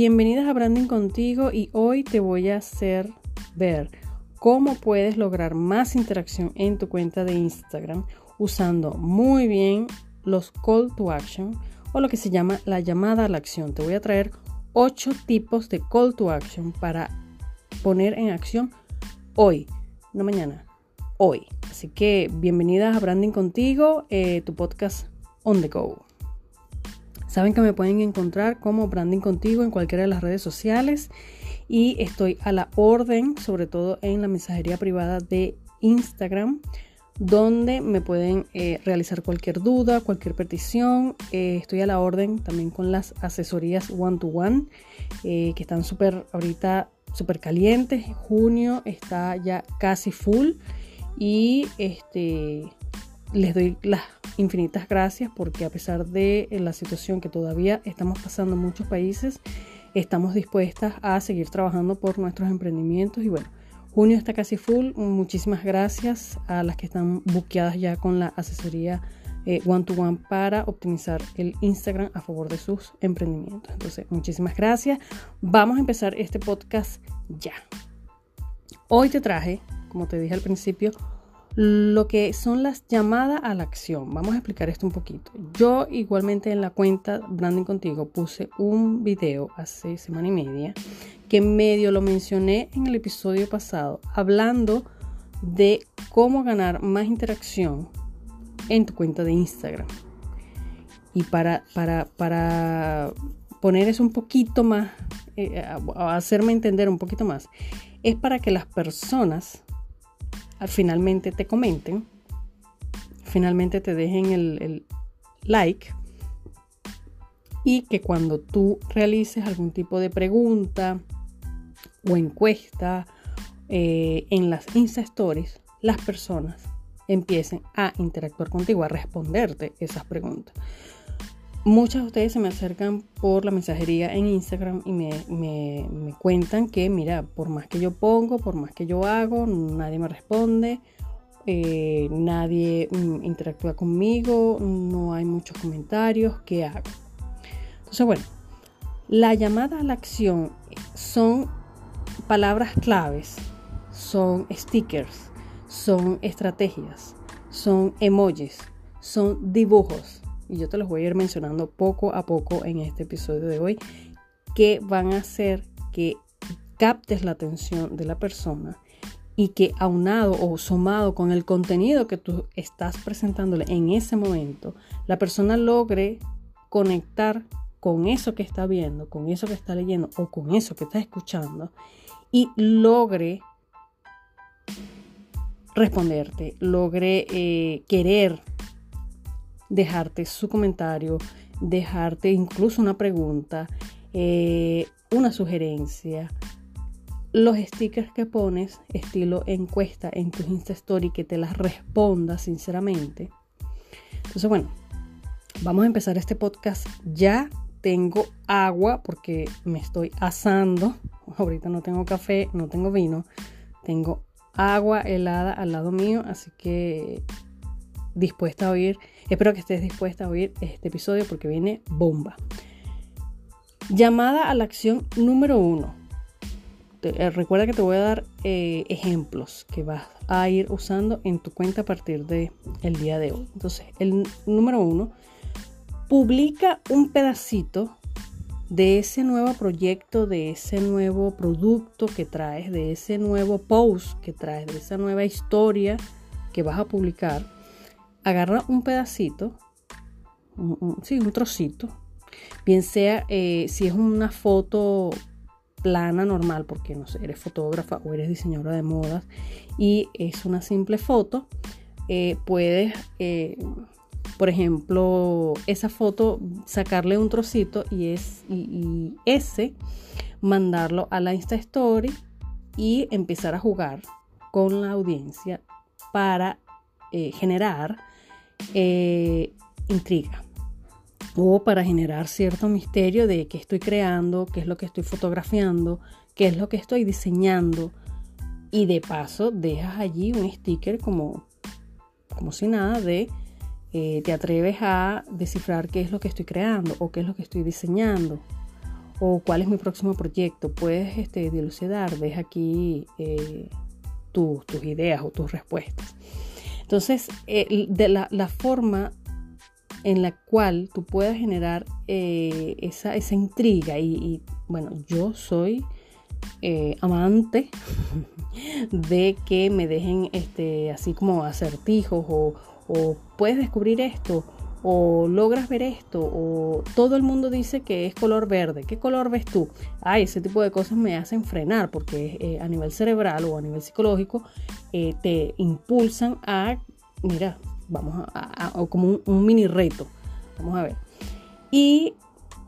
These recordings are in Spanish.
Bienvenidas a Branding contigo y hoy te voy a hacer ver cómo puedes lograr más interacción en tu cuenta de Instagram usando muy bien los call to action o lo que se llama la llamada a la acción. Te voy a traer 8 tipos de call to action para poner en acción hoy, no mañana, hoy. Así que bienvenidas a Branding contigo, eh, tu podcast on the go. Saben que me pueden encontrar como Branding Contigo en cualquiera de las redes sociales y estoy a la orden, sobre todo en la mensajería privada de Instagram, donde me pueden eh, realizar cualquier duda, cualquier petición. Eh, estoy a la orden también con las asesorías one-to-one, eh, que están súper ahorita súper calientes. Junio está ya casi full y este les doy las infinitas gracias porque a pesar de la situación que todavía estamos pasando en muchos países, estamos dispuestas a seguir trabajando por nuestros emprendimientos y bueno, junio está casi full. Muchísimas gracias a las que están buqueadas ya con la asesoría eh, one to one para optimizar el Instagram a favor de sus emprendimientos. Entonces, muchísimas gracias. Vamos a empezar este podcast ya. Hoy te traje, como te dije al principio, lo que son las llamadas a la acción. Vamos a explicar esto un poquito. Yo igualmente en la cuenta Branding Contigo puse un video hace semana y media que medio lo mencioné en el episodio pasado hablando de cómo ganar más interacción en tu cuenta de Instagram. Y para, para, para poner eso un poquito más, eh, hacerme entender un poquito más, es para que las personas finalmente te comenten, finalmente te dejen el, like y que cuando tú realices algún tipo de pregunta o encuesta eh, en las Insta Stories, las personas empiecen a interactuar contigo, a responderte esas preguntas. Muchas de ustedes se me acercan por la mensajería en Instagram y me, cuentan que, mira, por más que yo pongo, por más que yo hago, nadie me responde, eh, nadie mm, interactúa conmigo, no hay muchos comentarios, ¿qué hago? Entonces, bueno, la llamada a la acción son palabras claves, son stickers, son estrategias, son emojis, son dibujos y yo te los voy a ir mencionando poco a poco en este episodio de hoy, que van a hacer que captes la atención de la persona y que aunado o sumado con el contenido que tú estás presentándole en ese momento, la persona logre conectar con eso que está viendo, con eso que está leyendo o con eso que está escuchando y logre responderte, logre eh, querer dejarte su comentario, dejarte incluso una pregunta, eh, una sugerencia. Los stickers que pones, estilo encuesta en tu Insta Story, que te las responda sinceramente. Entonces, bueno, vamos a empezar este podcast. Ya tengo agua porque me estoy asando. Ahorita no tengo café, no tengo vino. Tengo agua helada al lado mío, así que dispuesta a oír, espero que estés dispuesta a oír este episodio porque viene bomba. Llamada a la acción número uno. Eh, recuerda que te voy a dar eh, ejemplos que vas a ir usando en tu cuenta a partir del el día de hoy. Entonces, el número uno, publica un pedacito de ese nuevo proyecto, de ese nuevo producto que traes, de ese nuevo post que traes, de esa nueva historia que vas a publicar agarra un pedacito, un, sí, un trocito, bien sea eh, si es una foto plana normal, porque no sé, eres fotógrafa o eres diseñadora de modas y es una simple foto, eh, puedes, eh, por ejemplo, esa foto sacarle un trocito y, es, y ese mandarlo a la Insta Story y empezar a jugar con la audiencia para generar eh, intriga o para generar cierto misterio de qué estoy creando, qué es lo que estoy fotografiando, qué es lo que estoy diseñando. Y de paso dejas allí un sticker como, como si nada de eh, te atreves a descifrar qué es lo que estoy creando o qué es lo que estoy diseñando. o cuál es mi próximo proyecto. Puedes este, dilucidar, deja aquí eh, tus ideas o tus respuestas. Entonces, eh, de la, forma en la cual tú puedas generar eh, esa, intriga y, bueno, yo soy amante de que me dejen este, así como acertijos o, o puedes descubrir esto o logras ver esto, o todo el mundo dice que es color verde, ¿qué color ves tú? Ay, ese tipo de cosas me hacen frenar porque eh, a nivel cerebral o a nivel psicológico eh, te impulsan a, mira, vamos a, como un, mini reto, vamos a ver. Y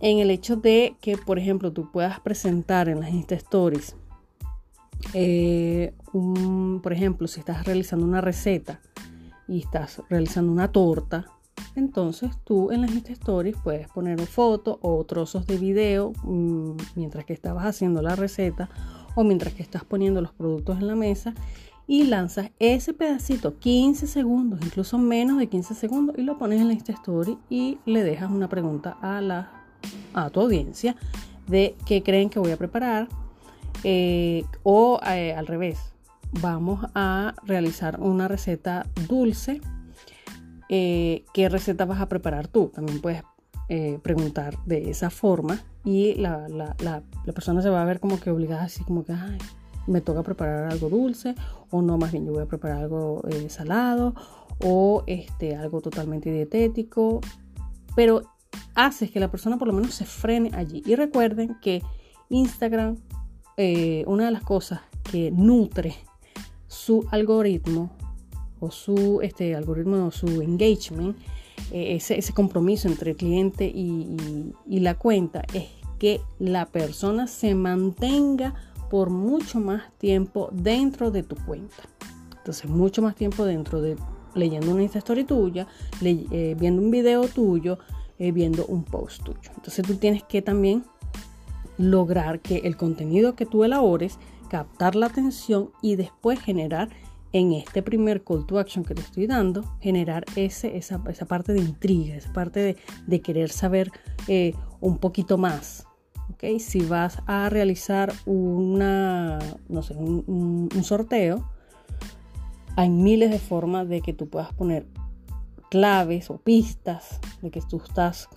en el hecho de que, por ejemplo, tú puedas presentar en las Insta Stories, eh, por ejemplo, si estás realizando una receta y estás realizando una torta, entonces tú en las Insta Stories puedes poner fotos o trozos de video mm, mientras que estabas haciendo la receta o mientras que estás poniendo los productos en la mesa y lanzas ese pedacito 15 segundos, incluso menos de 15 segundos y lo pones en la Insta Story y le dejas una pregunta a, la, a tu audiencia de qué creen que voy a preparar eh, o eh, al revés, vamos a realizar una receta dulce eh, qué receta vas a preparar tú. También puedes eh, preguntar de esa forma y la, persona se va a ver como que obligada, así como que, me toca preparar algo dulce o no, más bien yo voy a preparar algo eh, salado o este, algo totalmente dietético. Pero haces que la persona por lo menos se frene allí. Y recuerden que Instagram, una de las cosas que nutre su algoritmo o su este, algoritmo o su engagement, eh, ese, compromiso entre el cliente y, la cuenta, es que la persona se mantenga por mucho más tiempo dentro de tu cuenta. Entonces, mucho más tiempo dentro de leyendo una Insta Story tuya, eh, viendo un video tuyo, eh, viendo un post tuyo. Entonces, tú tienes que también lograr que el contenido que tú elabores, captar la atención y después generar en este primer call to action que te estoy dando, generar ese, esa, parte de intriga, esa parte de, querer saber eh, un poquito más. ¿okay? Si vas a realizar una, no sé, un, sorteo, hay miles de formas de que tú puedas poner claves o pistas de que tú estás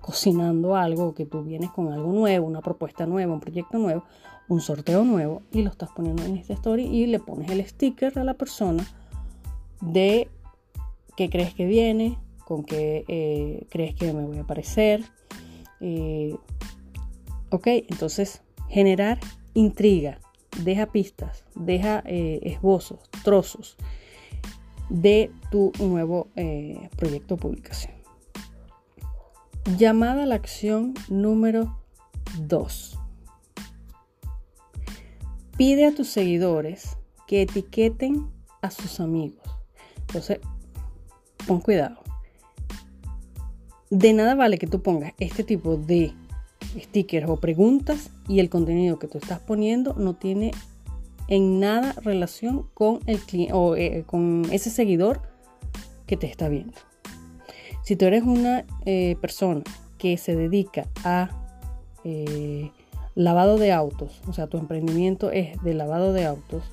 cocinando algo, que tú vienes con algo nuevo, una propuesta nueva, un proyecto nuevo, un sorteo nuevo y lo estás poniendo en esta story y le pones el sticker a la persona de qué crees que viene, con qué eh, crees que me voy a aparecer. Eh, ok, entonces generar intriga, deja pistas, deja eh, esbozos, trozos de tu nuevo proyecto o publicación. Llamada a la acción número 2 pide a tus seguidores que etiqueten a sus amigos. Entonces, pon cuidado. De nada vale que tú pongas este tipo de stickers o preguntas y el contenido que tú estás poniendo no tiene en nada relación con el o eh, con ese seguidor que te está viendo. Si tú eres una eh, persona que se dedica a eh, lavado de autos, o sea, tu emprendimiento es de lavado de autos,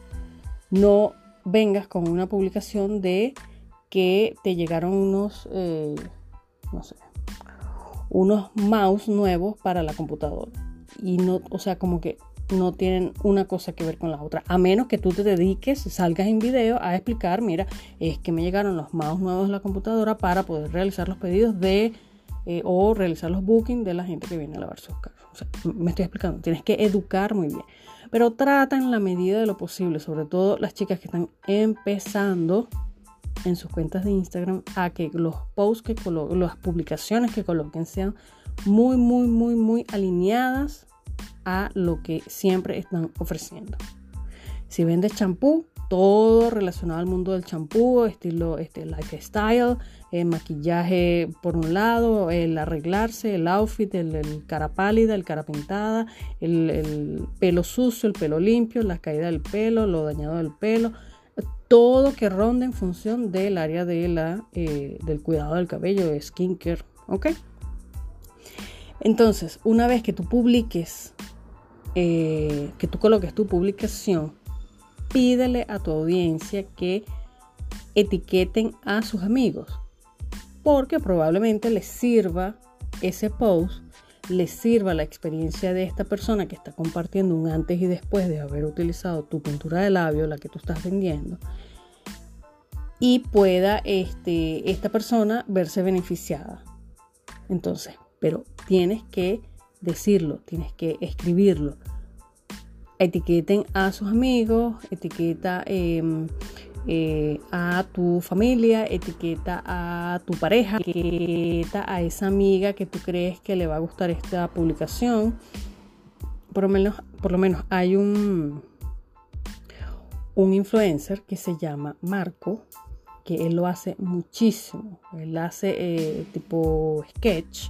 no vengas con una publicación de que te llegaron unos, eh, no sé, unos mouse nuevos para la computadora. Y no, o sea, como que no tienen una cosa que ver con la otra. A menos que tú te dediques, salgas en video a explicar, mira, es que me llegaron los mouse nuevos de la computadora para poder realizar los pedidos de eh, o realizar los bookings de la gente que viene a lavar sus carros. Me estoy explicando, tienes que educar muy bien. Pero trata en la medida de lo posible, sobre todo las chicas que están empezando en sus cuentas de Instagram, a que los posts que coloquen, las publicaciones que coloquen sean muy, muy, muy, muy alineadas a lo que siempre están ofreciendo. Si vendes champú, todo relacionado al mundo del champú, estilo este, lifestyle, el maquillaje por un lado, el arreglarse, el outfit, el, cara pálida, el cara pintada, el, pelo sucio, el pelo limpio, la caída del pelo, lo dañado del pelo, todo que ronde en función del área de la, eh, del cuidado del cabello, skincare, ¿ok? Entonces, una vez que tú publiques, eh, que tú coloques tu publicación, pídele a tu audiencia que etiqueten a sus amigos, porque probablemente les sirva ese post, les sirva la experiencia de esta persona que está compartiendo un antes y después de haber utilizado tu pintura de labio, la que tú estás vendiendo, y pueda este, esta persona verse beneficiada. Entonces, pero tienes que decirlo, tienes que escribirlo. Etiqueten a sus amigos, etiqueta em, eh, a tu familia, etiqueta a tu pareja, etiqueta a esa amiga que tú crees que le va a gustar esta publicación. Por lo menos, por lo menos hay un, un influencer que se llama Marco, que él lo hace muchísimo. Él hace eh, tipo sketch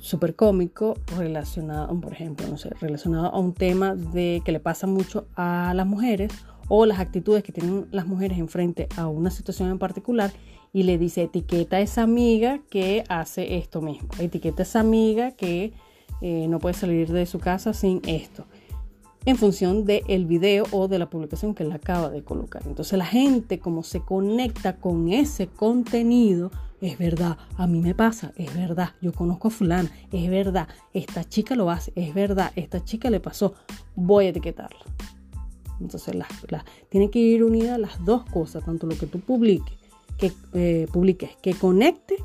súper cómico relacionado, por ejemplo, no sé, relacionado a un tema de que le pasa mucho a las mujeres o las actitudes que tienen las mujeres enfrente a una situación en particular y le dice etiqueta a esa amiga que hace esto mismo, etiqueta a esa amiga que eh, no puede salir de su casa sin esto en función del video o de la publicación que él acaba de colocar. Entonces la gente como se conecta con ese contenido, es verdad, a mí me pasa, es verdad, yo conozco a fulana, es verdad, esta chica lo hace, es verdad, esta chica le pasó, voy a etiquetarla. Entonces las, tienen que ir unidas las dos cosas, tanto lo que tú publiques, que eh, publiques, que conecte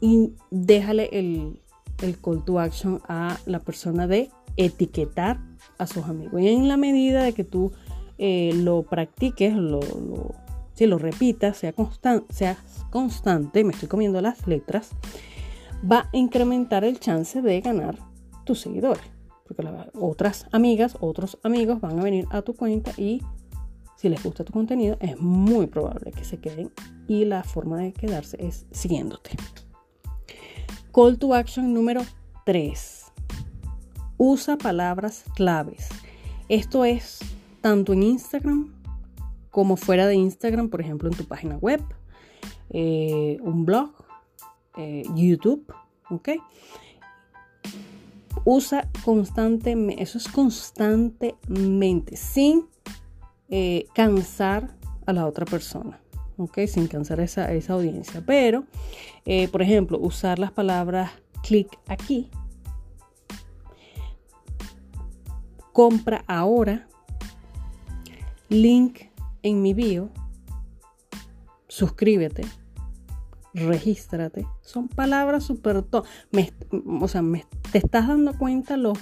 y déjale el, el call to action a la persona de etiquetar a sus amigos. Y en la medida de que tú eh, lo practiques, lo, si lo repitas, sea seas constante, me estoy comiendo las letras, va a incrementar el chance de ganar tus seguidores. Porque otras amigas, otros amigos van a venir a tu cuenta y si les gusta tu contenido, es muy probable que se queden y la forma de quedarse es siguiéndote. Call to action número 3 usa palabras claves. Esto es tanto en Instagram como fuera de Instagram, por ejemplo, en tu página web, eh, un blog, eh, YouTube, ¿ok? Usa constantemente, eso es constantemente, sin eh, cansar a la otra persona, ¿ok? Sin cansar a esa, esa audiencia. Pero, por ejemplo, usar las palabras clic aquí, compra ahora, link en mi bio, suscríbete, regístrate. Son palabras súper... o sea, me, te estás dando cuenta lo,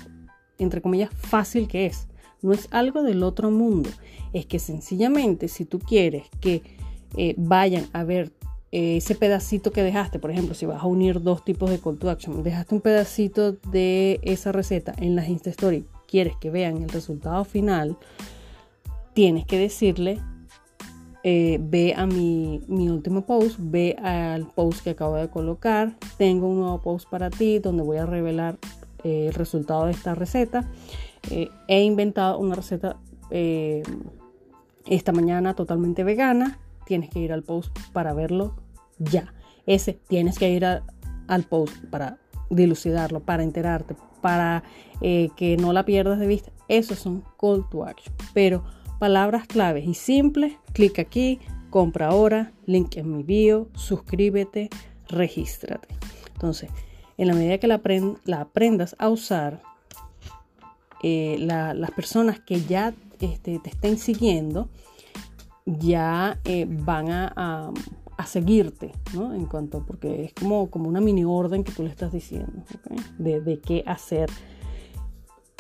entre comillas, fácil que es. No es algo del otro mundo. Es que sencillamente si tú quieres que eh, vayan a ver eh, ese pedacito que dejaste, por ejemplo, si vas a unir dos tipos de call to action, dejaste un pedacito de esa receta en las Insta Story quieres que vean el resultado final, tienes que decirle, eh, ve a mi, último post, ve al post que acabo de colocar, tengo un nuevo post para ti donde voy a revelar eh, el resultado de esta receta. Eh, he inventado una receta esta mañana totalmente vegana, tienes que ir al post para verlo ya. Ese tienes que ir al post para dilucidarlo, para enterarte, para que no la pierdas de vista. Esos son call to action. Pero palabras claves y simples, clic aquí, compra ahora, link en mi bio, suscríbete, regístrate. Entonces, en la medida que la, aprendas a usar, eh, las personas que ya este, te estén siguiendo, ya eh, van a seguirte, ¿no? En cuanto, porque es como, como una mini orden que tú le estás diciendo, de, qué hacer,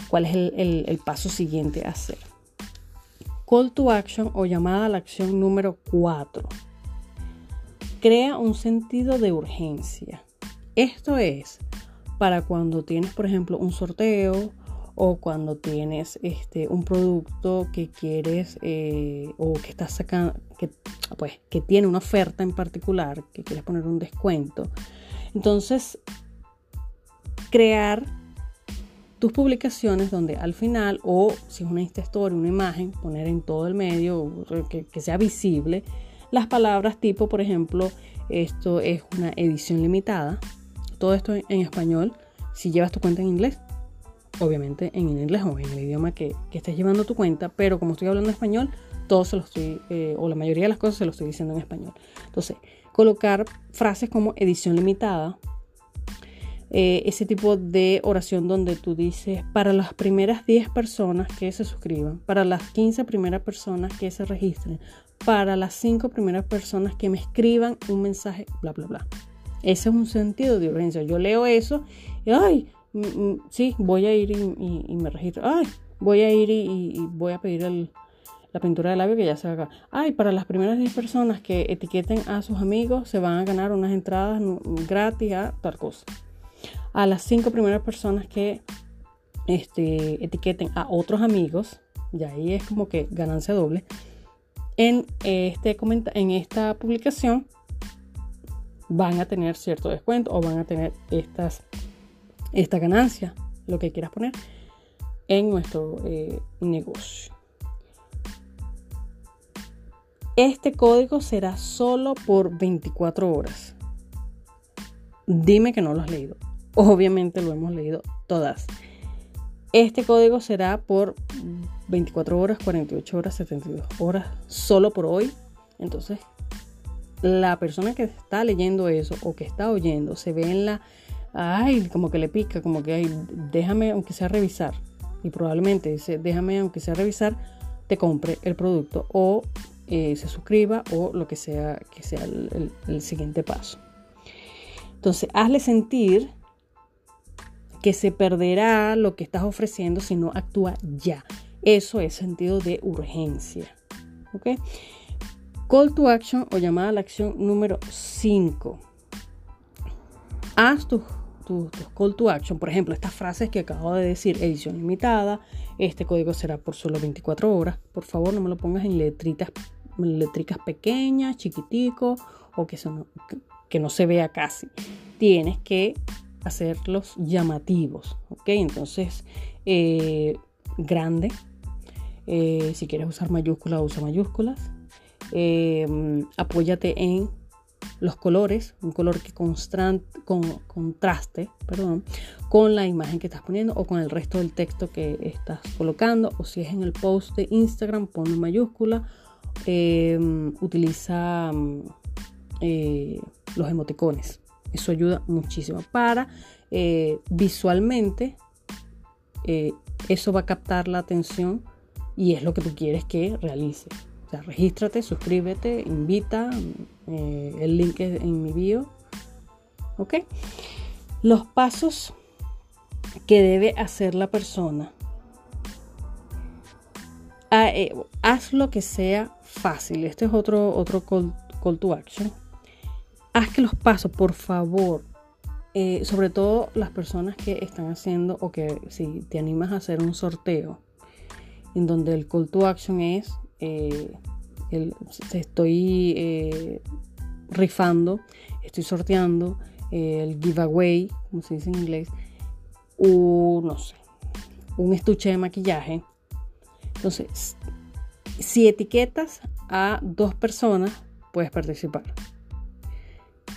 cuál es el, el, paso siguiente a hacer. Call to action o llamada a la acción número 4. Crea un sentido de urgencia. Esto es para cuando tienes, por ejemplo, un sorteo o cuando tienes este, un producto que quieres eh, o que estás sacando, que, pues, que tiene una oferta en particular, que quieres poner un descuento. Entonces, crear tus publicaciones donde al final, o si es una Story, una imagen, poner en todo el medio, que, que sea visible, las palabras tipo, por ejemplo, esto es una edición limitada, todo esto en, español. Si llevas tu cuenta en inglés, obviamente en inglés o en el idioma que, estés llevando tu cuenta, pero como estoy hablando español, todo se lo estoy, eh, o la mayoría de las cosas se lo estoy diciendo en español. Entonces, colocar frases como edición limitada, eh, ese tipo de oración donde tú dices para las primeras 10 personas que se suscriban, para las 15 primeras personas que se registren, para las 5 primeras personas que me escriban un mensaje, bla, bla, bla. Ese es un sentido de urgencia. Yo leo eso y, ay, mm, mm, sí, voy a ir y, me registro. Ay, voy a ir y, voy a pedir la pintura de labio que ya se haga. Ay, para las primeras 10 personas que etiqueten a sus amigos se van a ganar unas entradas gratis a tal cosa a las cinco primeras personas que este, etiqueten a otros amigos, y ahí es como que ganancia doble, en, este, en esta publicación van a tener cierto descuento o van a tener estas, esta ganancia, lo que quieras poner, en nuestro eh, negocio. Este código será solo por 24 horas. Dime que no lo has leído obviamente lo hemos leído todas. Este código será por 24 horas, 48 horas, 72 horas, solo por hoy. Entonces, la persona que está leyendo eso o que está oyendo se ve en la, ay, como que le pica, como que, ay, déjame aunque sea revisar. Y probablemente dice, déjame aunque sea revisar, te compre el producto o eh, se suscriba o lo que sea que sea el siguiente paso. Entonces, hazle sentir que se perderá lo que estás ofreciendo si no actúa ya. Eso es sentido de urgencia. Call to action o llamada a la acción número 5. Haz tus tu, call to action, por ejemplo, estas frases que acabo de decir, edición limitada, este código será por solo 24 horas. Por favor, no me lo pongas en letritas, pequeñas, chiquitico o que, son, que no se vea casi. Tienes que hacerlos llamativos, ¿ok? Entonces, eh, grande, eh, si quieres usar mayúsculas, usa mayúsculas. Eh, apóyate en los colores, un color que con, contraste perdón, con la imagen que estás poniendo o con el resto del texto que estás colocando. O si es en el post de Instagram, pon mayúscula. utiliza los emoticones. Eso ayuda muchísimo para eh, visualmente, eh, eso va a captar la atención y es lo que tú quieres que realice. O sea, regístrate, suscríbete, invita, eh, el link es en mi bio. ¿Ok? Los pasos que debe hacer la persona. Ah, haz lo que sea fácil. Este es otro, otro call to action haz que los pasos, por favor, eh, sobre todo las personas que están haciendo o que si te animas a hacer un sorteo en donde el call to action es eh, el, estoy eh, rifando, estoy sorteando el giveaway, como se dice en inglés, un, no sé, un estuche de maquillaje. Entonces, si etiquetas a dos personas, puedes participar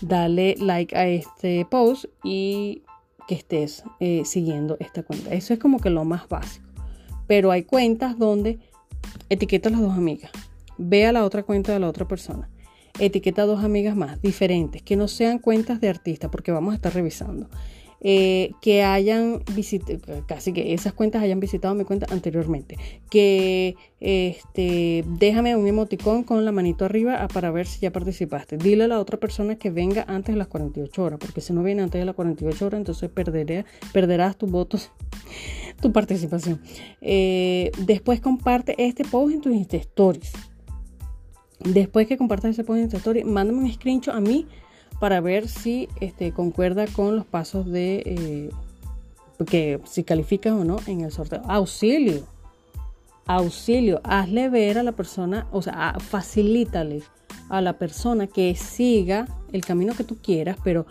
dale like a este post y que estés eh, siguiendo esta cuenta. Eso es como que lo más básico. Pero hay cuentas donde etiqueta a las dos amigas. Ve a la otra cuenta de la otra persona. Etiqueta a dos amigas más diferentes, que no sean cuentas de artista, porque vamos a estar revisando. Eh, que hayan visitado, casi que esas cuentas hayan visitado mi cuenta anteriormente. Que este, déjame un emoticón con la manito arriba para ver si ya participaste. Dile a la otra persona que venga antes de las 48 horas, porque si no viene antes de las 48 horas, entonces perderé, perderás tus votos, tu participación. Eh, después comparte este post en tus stories. Después que compartas ese post en tus stories, mándame un screenshot a mí para ver si este, concuerda con los pasos de eh, que si calificas o no en el sorteo. Auxilio, auxilio, hazle ver a la persona, o sea, facilítale a la persona que siga el camino que tú quieras, pero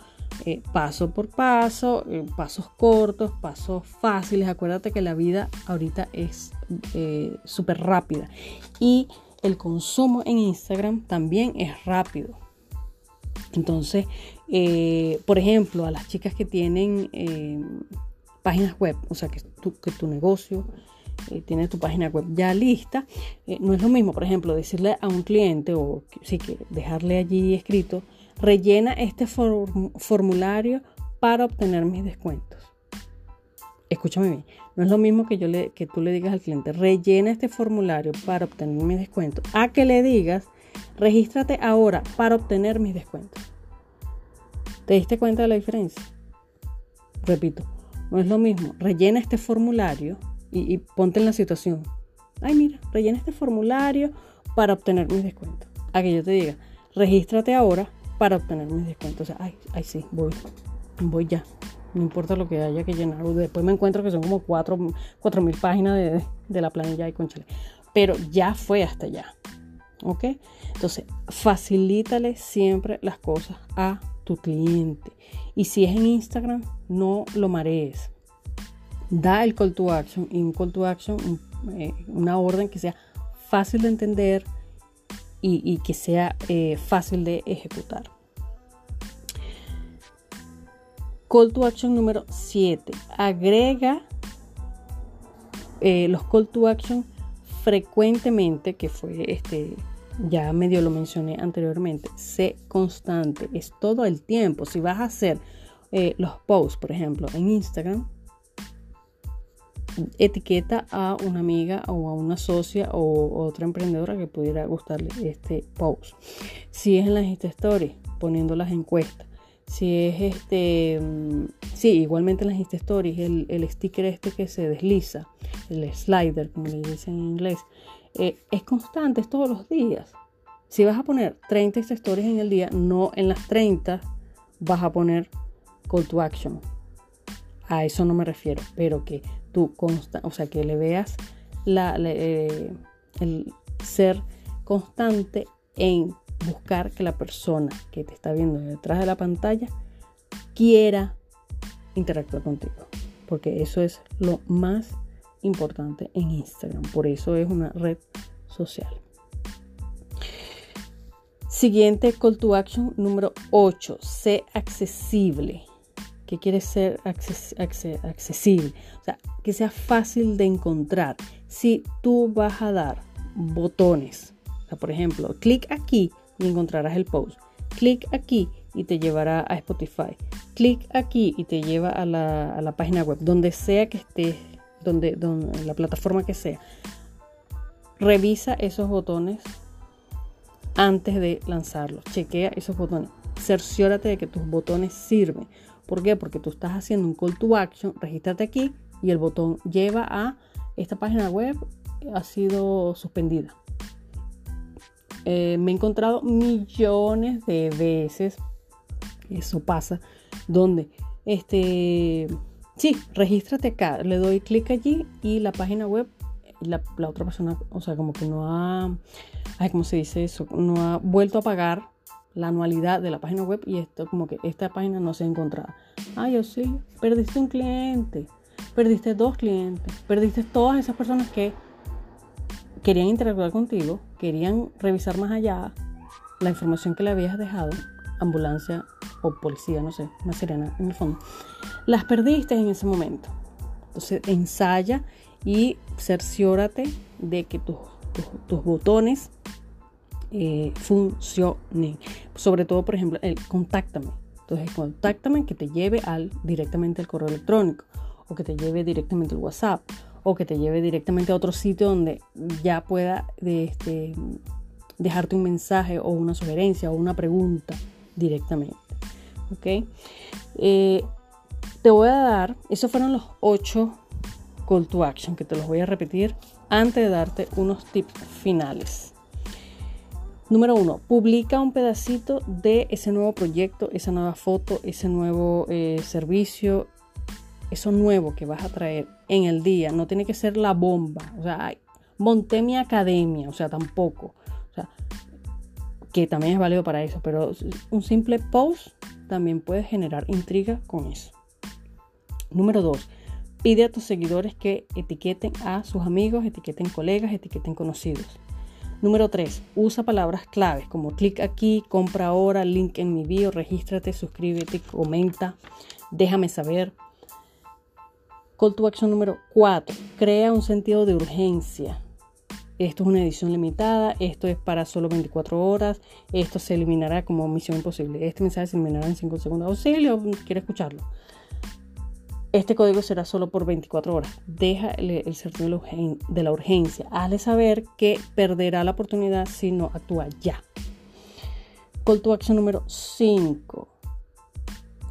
eh, paso por paso, eh, pasos cortos, pasos fáciles. Acuérdate que la vida ahorita es súper rápida y el consumo en Instagram también es rápido. Entonces, eh, por ejemplo, a las chicas que tienen eh, páginas web, o sea, que tu, negocio eh, tiene tu página web ya lista, no es lo mismo, por ejemplo, decirle a un cliente o sí que dejarle allí escrito, rellena este formulario para obtener mis descuentos. Escúchame bien, no es lo mismo que, yo le, que tú le digas al cliente, rellena este formulario para obtener mis descuentos, a que le digas, regístrate ahora para obtener mis descuentos. ¿Te diste cuenta de la diferencia? Repito, no es lo mismo, rellena este formulario y, ponte en la situación. Ay, mira, rellena este formulario para obtener mis descuentos. A que yo te diga, regístrate ahora para obtener mis descuentos. O sea, ay, ay sí, voy, voy ya. No importa lo que haya que llenar. Después me encuentro que son como cuatro mil páginas de, de, la planilla y conchale. Pero ya fue hasta allá. ¿Ok? Entonces, facilítale siempre las cosas a tu cliente. Y si es en Instagram, no lo marees. Da el call to action y un call to action, eh, una orden que sea fácil de entender y, que sea eh, fácil de ejecutar. Call to action número 7. Agrega eh, los call to action frecuentemente, que fue este, ya medio lo mencioné anteriormente. Sé constante, es todo el tiempo. Si vas a hacer eh, los posts, por ejemplo, en Instagram, etiqueta a una amiga o a una socia o otra emprendedora que pudiera gustarle este post. Si es en las Stories, poniendo las encuestas si es este, mm, sí, igualmente en las Insta Stories, el, sticker este que se desliza, el slider, como le dicen en inglés, eh, es constante, es todos los días. Si vas a poner 30 Insta Stories en el día, no en las 30 vas a poner call to action. A eso no me refiero, pero que tú consta, o sea, que le veas la, eh, el ser constante en buscar que la persona que te está viendo detrás de la pantalla quiera interactuar contigo. Porque eso es lo más importante en Instagram. Por eso es una red social. Siguiente call to action número 8. Sé accesible. ¿Qué quiere ser accesible? O sea, que sea fácil de encontrar. Si tú vas a dar botones, por ejemplo, clic aquí y encontrarás el post. Clic aquí y te llevará a Spotify. Clic aquí y te lleva a la, página web, donde sea que estés, donde, donde, la plataforma que sea. Revisa esos botones antes de lanzarlos. Chequea esos botones. Cerciórate de que tus botones sirven. ¿Por qué? Porque tú estás haciendo un call to action. Regístrate aquí y el botón lleva a esta página web ha sido suspendida. Eh, me he encontrado millones de veces, eso pasa, donde, este, sí, regístrate acá, le doy clic allí y la página web, la, otra persona, o sea, como que no ha, ay, ¿cómo se dice eso? No ha vuelto a pagar la anualidad de la página web y esto como que esta página no se ha encontrado. Ay, yo sí, perdiste un cliente, perdiste dos clientes, perdiste todas esas personas que querían interactuar contigo, querían revisar más allá la información que le habías dejado, ambulancia o policía, no sé, una sirena en el fondo, las perdiste en ese momento. Entonces ensaya y cerciórate de que tus, botones eh, funcionen. Sobre todo, por ejemplo, el contáctame. Entonces, contáctame que te lleve al, directamente al correo electrónico o que te lleve directamente al WhatsApp o que te lleve directamente a otro sitio donde ya pueda este, dejarte un mensaje o una sugerencia o una pregunta directamente. ¿Ok? Eh, te voy a dar, esos fueron los ocho call to action que te los voy a repetir antes de darte unos tips finales. Número uno, publica un pedacito de ese nuevo proyecto, esa nueva foto, ese nuevo eh, servicio, eso nuevo que vas a traer en el día, no tiene que ser la bomba. O sea, monté mi academia, o sea, tampoco. O sea, que también es válido para eso, pero un simple post también puede generar intriga con eso. Número dos, pide a tus seguidores que etiqueten a sus amigos, etiqueten colegas, etiqueten conocidos. Número 3. Usa palabras claves como clic aquí, compra ahora, link en mi bio, regístrate, suscríbete, comenta, déjame saber. Call to action número 4. Crea un sentido de urgencia. Esto es una edición limitada, esto es para solo 24 horas, esto se eliminará como misión imposible. Este mensaje se eliminará en 5 segundos. Auxilio, quiere escucharlo. Este código será solo por 24 horas. Deja el, sentido de la urgencia. Hazle saber que perderá la oportunidad si no actúa ya. Call to action número 5.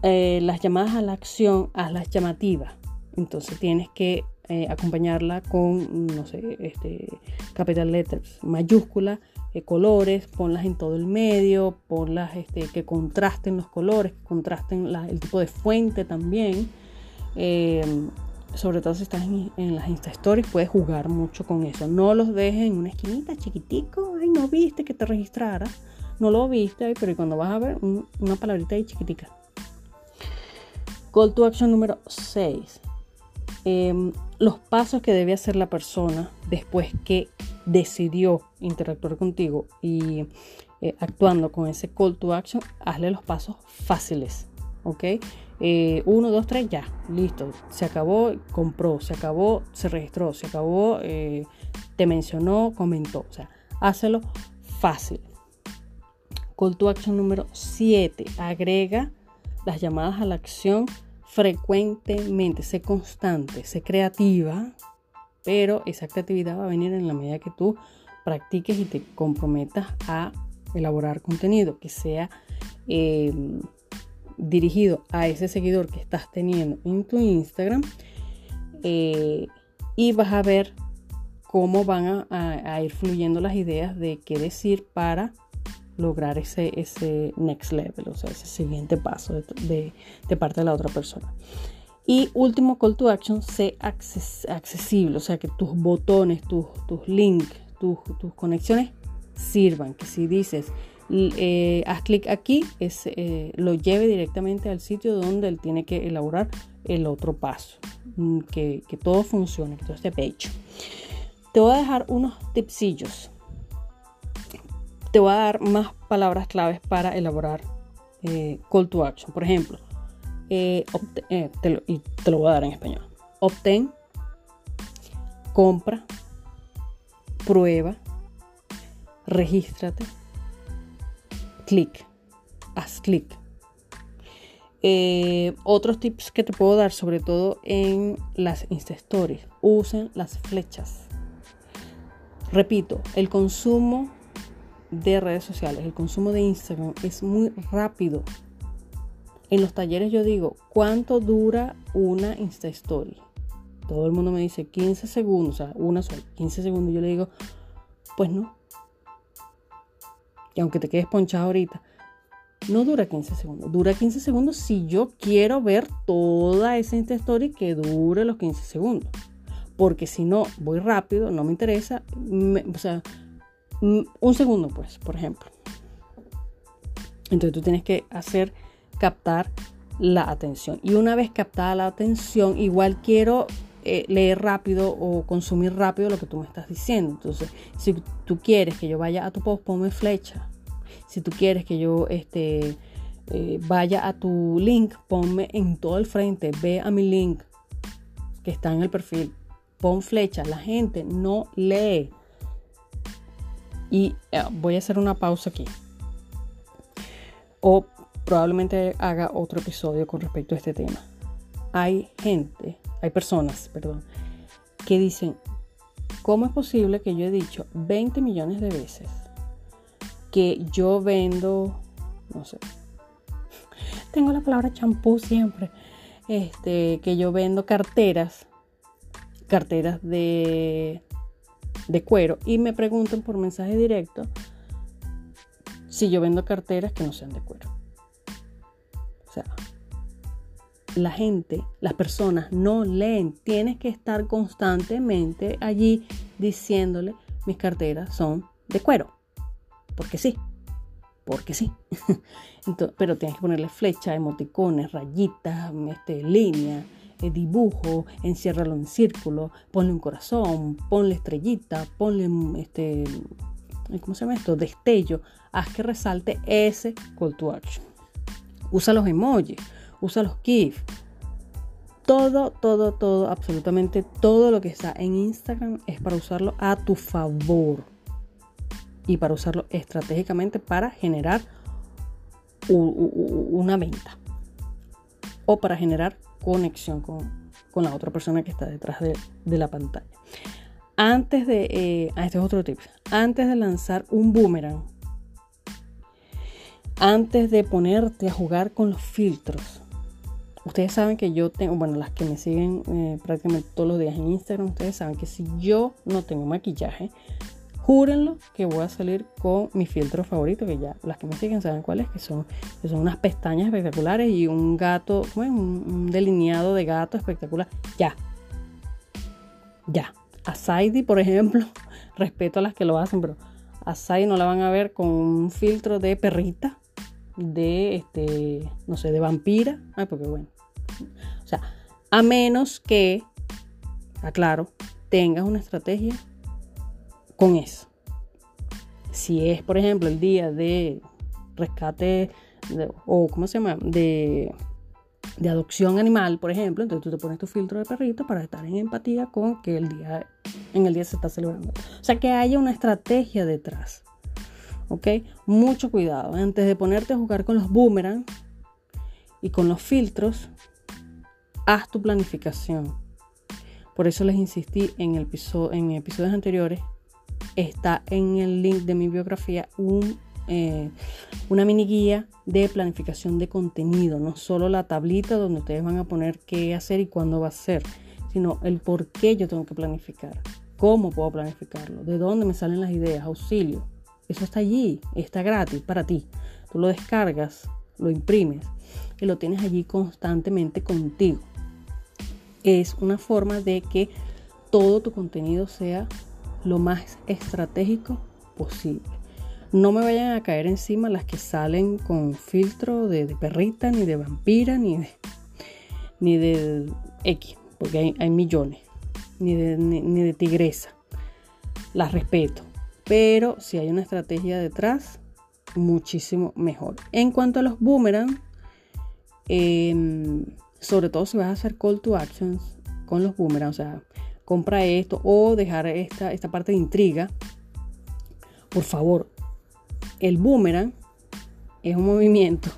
Eh, las llamadas a la acción, hazlas llamativas. Entonces tienes que eh, acompañarla con, no sé, este, capital letters, mayúsculas, eh, colores, ponlas en todo el medio, ponlas este, que contrasten los colores, que contrasten el tipo de fuente también. Em, sobre todo si estás en, las Insta Stories, puedes jugar mucho con eso. No los dejes en una esquinita chiquitico. Ay, no viste que te registrara. No lo viste, pero cuando vas a ver una palabrita ahí chiquitica. Call to action número 6. Em, los pasos que debe hacer la persona después que decidió interactuar contigo y eh, actuando con ese call to action, hazle los pasos fáciles. ¿Ok? Eh, uno, dos, tres, ya, listo. Se acabó, compró, se acabó, se registró, se acabó, eh, te mencionó, comentó. O sea, hácelo fácil. Call to action número 7. Agrega las llamadas a la acción frecuentemente. Sé constante, sé creativa, pero esa creatividad va a venir en la medida que tú practiques y te comprometas a elaborar contenido que sea eh, dirigido a ese seguidor que estás teniendo en tu Instagram eh, y vas a ver cómo van a, ir fluyendo las ideas de qué decir para lograr ese, ese next level, o sea, ese siguiente paso de, parte de la otra persona. Y último call to action, sé accesible, o sea, que tus botones, tus, tus links, tus, tus conexiones sirvan, que si dices, eh, haz clic aquí, es, eh, lo lleve directamente al sitio donde él tiene que elaborar el otro paso, mm, que, todo funcione, que todo esté pecho. Te voy a dejar unos tipsillos. Te voy a dar más palabras claves para elaborar eh, call to action. Por ejemplo, te lo, y te lo voy a dar en español. Obtén, compra, prueba, regístrate, clic, haz clic. Eh, otros tips que te puedo dar, sobre todo en las Insta Stories, usen las flechas. Repito, el consumo de redes sociales, el consumo de Instagram es muy rápido. En los talleres yo digo, ¿cuánto dura una Insta Story? Todo el mundo me dice 15 segundos, o sea, una sola, 15 segundos. Yo le digo, pues no, y aunque te quedes ponchado ahorita, no dura 15 segundos. Dura 15 segundos si yo quiero ver toda esa Insta Story que dure los 15 segundos. Porque si no, voy rápido, no me interesa. o sea, un segundo, pues, por ejemplo. Entonces tú tienes que hacer captar la atención. Y una vez captada la atención, igual quiero eh, leer rápido o consumir rápido lo que tú me estás diciendo. Entonces, si tú quieres que yo vaya a tu post, ponme flecha. Si tú quieres que yo este, eh, vaya a tu link, ponme en todo el frente, ve a mi link que está en el perfil, pon flecha. La gente no lee. Y eh, voy a hacer una pausa aquí. O probablemente haga otro episodio con respecto a este tema. Hay gente hay personas, perdón, que dicen, ¿cómo es posible que yo he dicho 20 millones de veces que yo vendo, no sé, tengo la palabra champú siempre, este, que yo vendo carteras, carteras de, de cuero y me preguntan por mensaje directo si yo vendo carteras que no sean de cuero. O sea, la gente, las personas no leen. Tienes que estar constantemente allí diciéndole, mis carteras son de cuero. Porque sí, porque sí. pero tienes que ponerle flecha, emoticones, rayitas, este, línea, eh, dibujo, enciérralo en círculo, ponle un corazón, ponle estrellita, ponle este, ¿cómo se llama esto? Destello. Haz que resalte ese call to action. Usa los emojis, usa los GIF. Todo, todo, todo, absolutamente todo lo que está en Instagram es para usarlo a tu favor y para usarlo estratégicamente para generar una venta o para generar conexión con, la otra persona que está detrás de, la pantalla. Antes de, eh, ah, este es otro tip, antes de lanzar un boomerang, antes de ponerte a jugar con los filtros, ustedes saben que yo tengo, bueno, las que me siguen eh, prácticamente todos los días en Instagram, ustedes saben que si yo no tengo maquillaje, Júrenlo que voy a salir con mi filtro favorito, que ya las que me siguen saben cuáles, que son, que son unas pestañas espectaculares y un gato, bueno, un, delineado de gato espectacular. Ya. Ya. A Saidi, por ejemplo, respeto a las que lo hacen, pero a Saidi no la van a ver con un filtro de perrita, de este, no sé, de vampira. Ay, porque bueno. O sea, a menos que, aclaro, tengas una estrategia con eso. Si es, por ejemplo, el día de rescate o, ¿cómo se llama? De, adopción animal, por ejemplo, entonces tú te pones tu filtro de perrito para estar en empatía con que el día, en el día se está celebrando. O sea, que haya una estrategia detrás. ¿Ok? Mucho cuidado. Antes de ponerte a jugar con los boomerang y con los filtros, haz tu planificación. Por eso les insistí en, el en episodios anteriores está en el link de mi biografía eh, una mini guía de planificación de contenido, no solo la tablita donde ustedes van a poner qué hacer y cuándo va a ser, sino el por qué yo tengo que planificar, cómo puedo planificarlo, de dónde me salen las ideas, auxilio. Eso está allí, está gratis para ti. Tú lo descargas, lo imprimes y lo tienes allí constantemente contigo. Es una forma de que todo tu contenido sea lo más estratégico posible. No me vayan a caer encima las que salen con filtro de, perrita, ni de vampira, ni de, ni de X, porque hay, millones, ni de, ni, de tigresa. Las respeto, pero si hay una estrategia detrás, muchísimo mejor. En cuanto a los boomerang, em, sobre todo si vas a hacer call to actions con los boomerang, o sea, compra esto o dejar esta, esta parte de intriga, por favor, el boomerang es un movimiento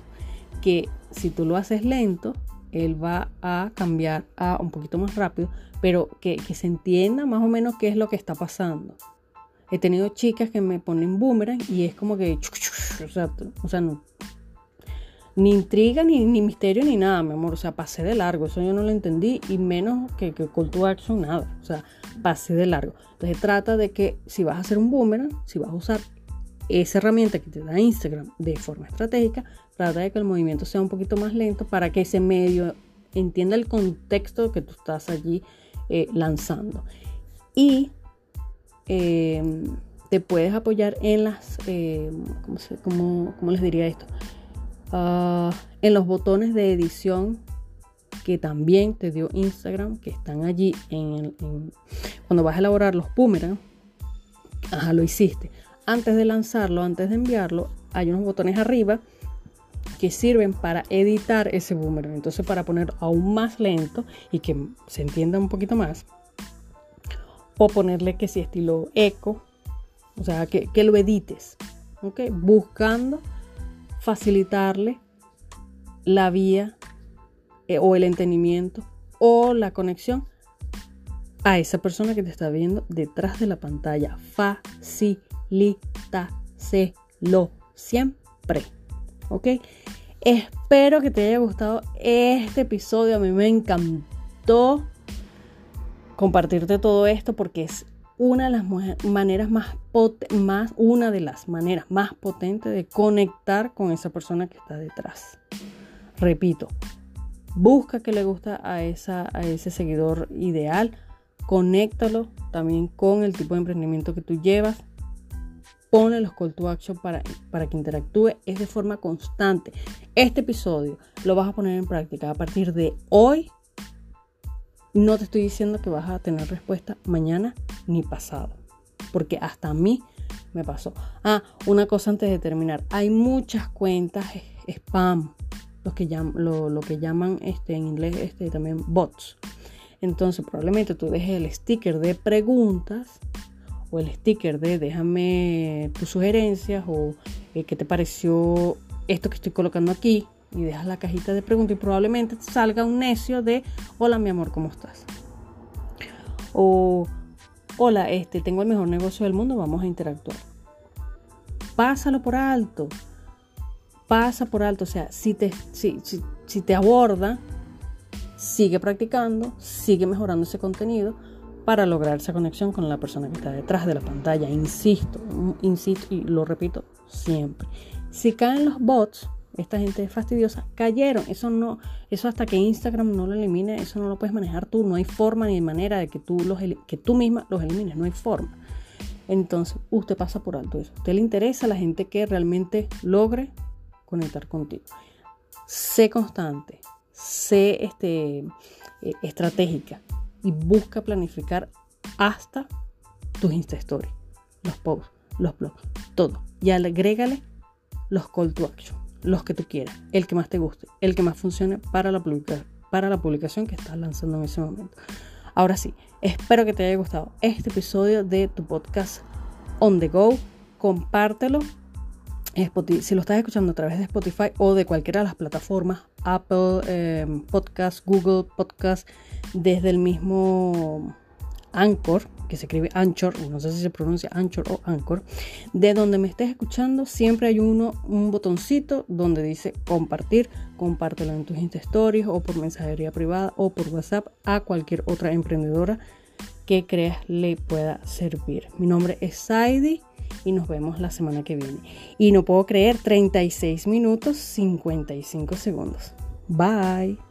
que si tú lo haces lento, él va a cambiar a un poquito más rápido, pero que, se entienda más o menos qué es lo que está pasando. He tenido chicas que me ponen boomerang y es como que, o sea no, ni intriga, ni, misterio, ni nada, mi amor. O sea, pasé de largo. Eso yo no lo entendí. Y menos que, que call to action, nada. O sea, pasé de largo. Entonces trata de que si vas a hacer un boomerang, si vas a usar esa herramienta que te da Instagram de forma estratégica, trata de que el movimiento sea un poquito más lento para que ese medio entienda el contexto que tú estás allí eh, lanzando. Y eh, te puedes apoyar en las, eh, ¿cómo, ¿cómo, les diría esto? Ah, en los botones de edición que también te dio Instagram, que están allí en, cuando vas a elaborar los boomerang. Ajá, lo hiciste. Antes de lanzarlo, antes de enviarlo, hay unos botones arriba que sirven para editar ese boomerang. Entonces, para poner aún más lento y que se entienda un poquito más, o ponerle que si estilo eco, o sea, que, que lo edites, ¿ok? Buscando facilitarle la vía eh, o el entendimiento o la conexión a esa persona que te está viendo detrás de la pantalla. Facilítaselo siempre. ¿Ok? Espero que te haya gustado este episodio. A mí me encantó compartirte todo esto porque es una de las maneras más, más, una de las maneras más potentes de conectar con esa persona que está detrás. Repito, busca que le gusta a, esa, a ese seguidor ideal, conéctalo también con el tipo de emprendimiento que tú llevas, Pone los call to action para, para que interactúe, es de forma constante. Este episodio lo vas a poner en práctica a partir de hoy no te estoy diciendo que vas a tener respuesta mañana ni pasado, porque hasta a mí me pasó. Ah, una cosa antes de terminar. Hay muchas cuentas spam, los que llaman, lo, que llaman este, en inglés este, también bots. Entonces probablemente tú dejes el sticker de preguntas o el sticker de déjame tus sugerencias o eh, qué te pareció esto que estoy colocando aquí y dejas la cajita de preguntas y probablemente salga un necio de hola mi amor, ¿cómo estás? O hola, este, tengo el mejor negocio del mundo, vamos a interactuar. Pásalo por alto. Pasa por alto. O sea, si te, si, si te aborda, sigue practicando, sigue mejorando ese contenido para lograr esa conexión con la persona que está detrás de la pantalla. Insisto, insisto y lo repito siempre. Si caen los bots, esta gente es fastidiosa, cayeron. Eso no, eso hasta que Instagram no lo elimine, eso no lo puedes manejar tú. No hay forma ni manera de que tú, los, que tú misma los elimines, no hay forma. Entonces, usted pasa por alto eso. A usted le interesa a la gente que realmente logre conectar contigo. Sé constante, sé este, eh, estratégica y busca planificar hasta tus Insta Stories, los posts, los blogs, todo. Y agrégale los call to action los que tú quieras, el que más te guste, el que más funcione para la, para la publicación que estás lanzando en ese momento. Ahora sí, espero que te haya gustado este episodio de tu podcast On The Go. Compártelo. Si lo estás escuchando a través de Spotify o de cualquiera de las plataformas, Apple em, Podcast, Google Podcast, desde el mismo Anchor, que se escribe Anchor, no sé si se pronuncia Anchor o Anchor, de donde me estés escuchando, siempre hay uno, un botoncito donde dice compartir, compártelo en tus Insta o por mensajería privada o por WhatsApp a cualquier otra emprendedora que creas le pueda servir. Mi nombre es Saidi y nos vemos la semana que viene. Y no puedo creer, 36 minutos 55 segundos. Bye.